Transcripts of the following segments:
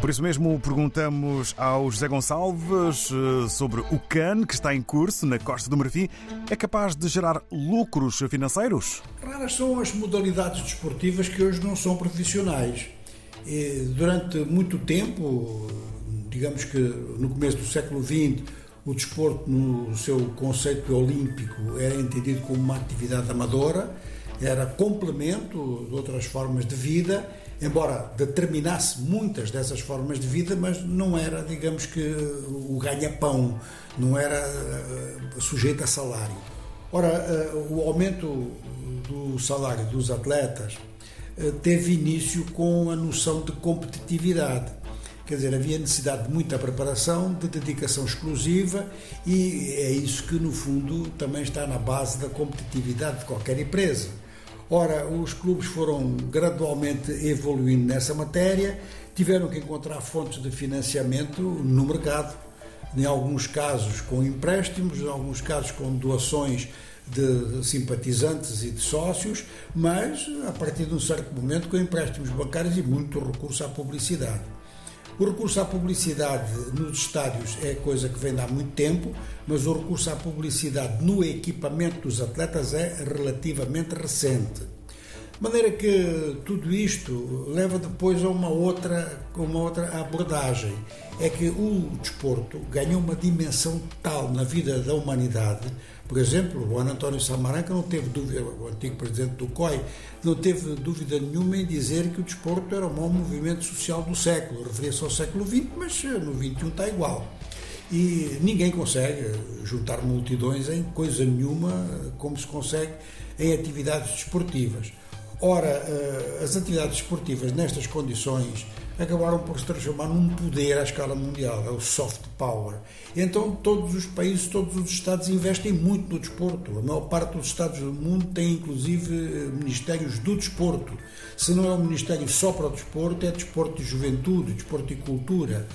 Por isso mesmo, perguntamos ao José Gonçalves eh, sobre o CAN, que está em curso na Costa do Marfim. É capaz de gerar lucros financeiros? Raras são as modalidades desportivas que hoje não são profissionais. Durante muito tempo, digamos que no começo do século XX, o desporto, no seu conceito olímpico, era entendido como uma atividade amadora, era complemento de outras formas de vida embora determinasse muitas dessas formas de vida, mas não era, digamos que, o ganha-pão, não era uh, sujeito a salário. Ora, uh, o aumento do salário dos atletas uh, teve início com a noção de competitividade. Quer dizer, havia necessidade de muita preparação, de dedicação exclusiva e é isso que, no fundo, também está na base da competitividade de qualquer empresa Ora, os clubes foram gradualmente evoluindo nessa matéria, tiveram que encontrar fontes de financiamento no mercado, em alguns casos com empréstimos, em alguns casos com doações de simpatizantes e de sócios, mas a partir de um certo momento com empréstimos bancários e muito recurso à publicidade. O recurso à publicidade nos estádios é coisa que vem de há muito tempo, mas o recurso à publicidade no equipamento dos atletas é relativamente recente. De maneira que tudo isto leva depois a uma outra, uma outra abordagem. É que o desporto ganhou uma dimensão tal na vida da humanidade por exemplo, o António Samaranca não teve dúvida, o antigo presidente do COI, não teve dúvida nenhuma em dizer que o desporto era o maior movimento social do século. Referia-se ao século XX, mas eh, no XXI está igual. E ninguém consegue juntar multidões em coisa nenhuma como se consegue em atividades desportivas. Ora, eh, as atividades desportivas nestas condições acabaram por se transformar num poder à escala mundial, é o soft power. Então todos os países, todos os Estados investem muito no desporto. A maior parte dos Estados do mundo tem inclusive ministérios do desporto. Se não é um ministério só para o desporto, é desporto de juventude, desporto e cultura.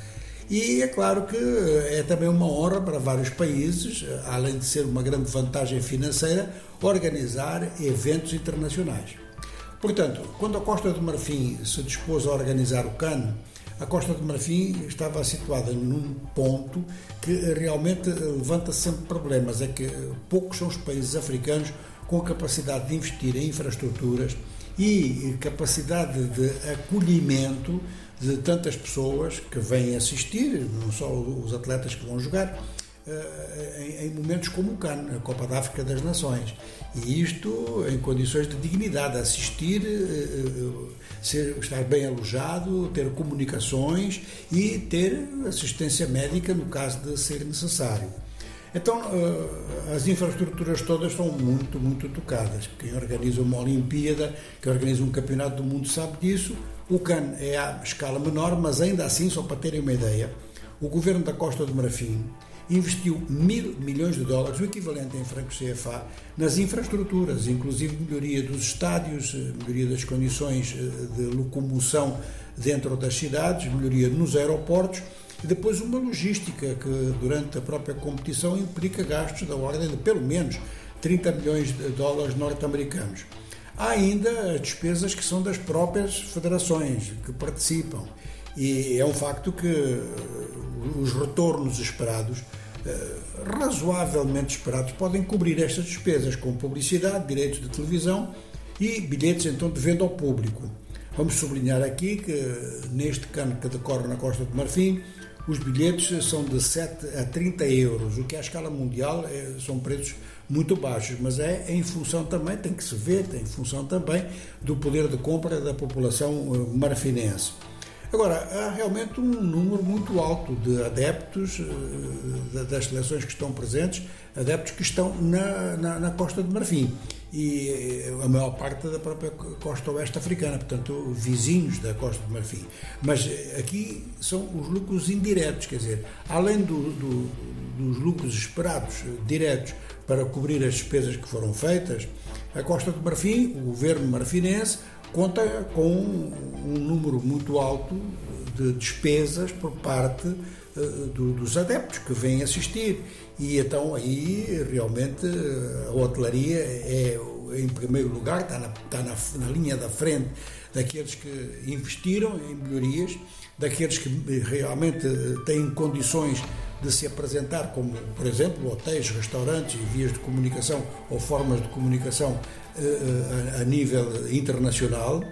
E é claro que é também uma honra para vários países, além de ser uma grande vantagem financeira, organizar eventos internacionais. Portanto, quando a Costa do Marfim se dispôs a organizar o CAN, a Costa do Marfim estava situada num ponto que realmente levanta sempre problemas. É que poucos são os países africanos com a capacidade de investir em infraestruturas e capacidade de acolhimento de tantas pessoas que vêm assistir, não só os atletas que vão jogar, em, momentos como o CAN, a Copa da África das Nações. E isto em condições de dignidade, assistir, eh, eh, ser, estar bem alojado, ter comunicações e ter assistência médica no caso de ser necessário. Então, as infraestruturas todas estão muito, muito tocadas. Quem organiza uma Olimpíada, quem organiza um Campeonato do Mundo sabe disso. O CAN é à escala menor, mas ainda assim, só para terem uma ideia, o governo da Costa do Marfim investiu mil milhões de dólares, o equivalente em francos CFA, nas infraestruturas, inclusive melhoria dos estádios, eh, melhoria das condições eh, de locomoção dentro das cidades, melhoria nos aeroportos e depois uma logística que durante a própria competição implica gastos da ordem de pelo menos 30 milhões de dólares norte-americanos. Há ainda despesas que são das próprias federações que participam e é um facto que os retornos esperados, eh, razoavelmente esperados, podem cobrir estas despesas com publicidade, direitos de televisão e bilhetes então de venda ao público. Vamos sublinhar aqui que neste cano que decorre na Costa do Marfim, os bilhetes são de 7 a 30 euros, o que à escala mundial é, são preços muito baixos, mas é em função também, tem que se ver, tem em função também do poder de compra da população eh, marfinense. Agora, há realmente um número muito alto de adeptos uh, das seleções que estão presentes, adeptos que estão na, na, na, Costa de Marfim e eh, a maior parte da própria costa oeste africana, portanto, vizinhos da Costa de Marfim. Mas eh, aqui são os lucros indiretos, quer dizer, além do, do, dos lucros esperados diretos para cobrir as despesas que foram feitas, a Costa de Marfim, o governo marfinense, conta com um número muito alto de despesas por parte uh, do, dos adeptos que vêm assistir. E então aí realmente a hotelaria é em primeiro lugar, está, na, está na, na linha da frente daqueles que investiram em melhorias, daqueles que realmente têm condições de se apresentar como, por exemplo, hotéis, restaurantes e vias de comunicação ou formas de comunicação a, a nível internacional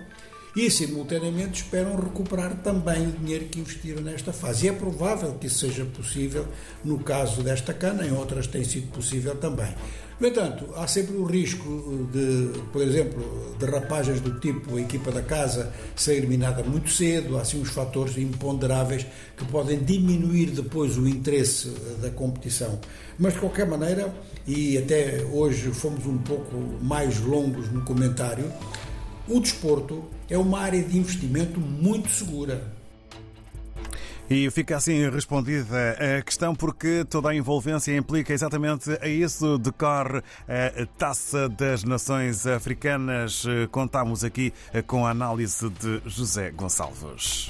e, simultaneamente, esperam recuperar também o dinheiro que investiram nesta fase. E é provável que isso seja possível no caso desta cana, em outras tem sido possível também. No entanto, há sempre o risco de, por exemplo, derrapagens do tipo a equipa da casa ser eliminada muito cedo, há assim uns fatores imponderáveis que podem diminuir depois o interesse da competição. Mas, de qualquer maneira, e até hoje fomos um pouco mais longos no comentário, o desporto é uma área de investimento muito segura. E fica assim respondida a questão, porque toda a envolvência implica exatamente a isso decorre a Taça das Nações Africanas. Contamos aqui com a análise de José Gonçalves.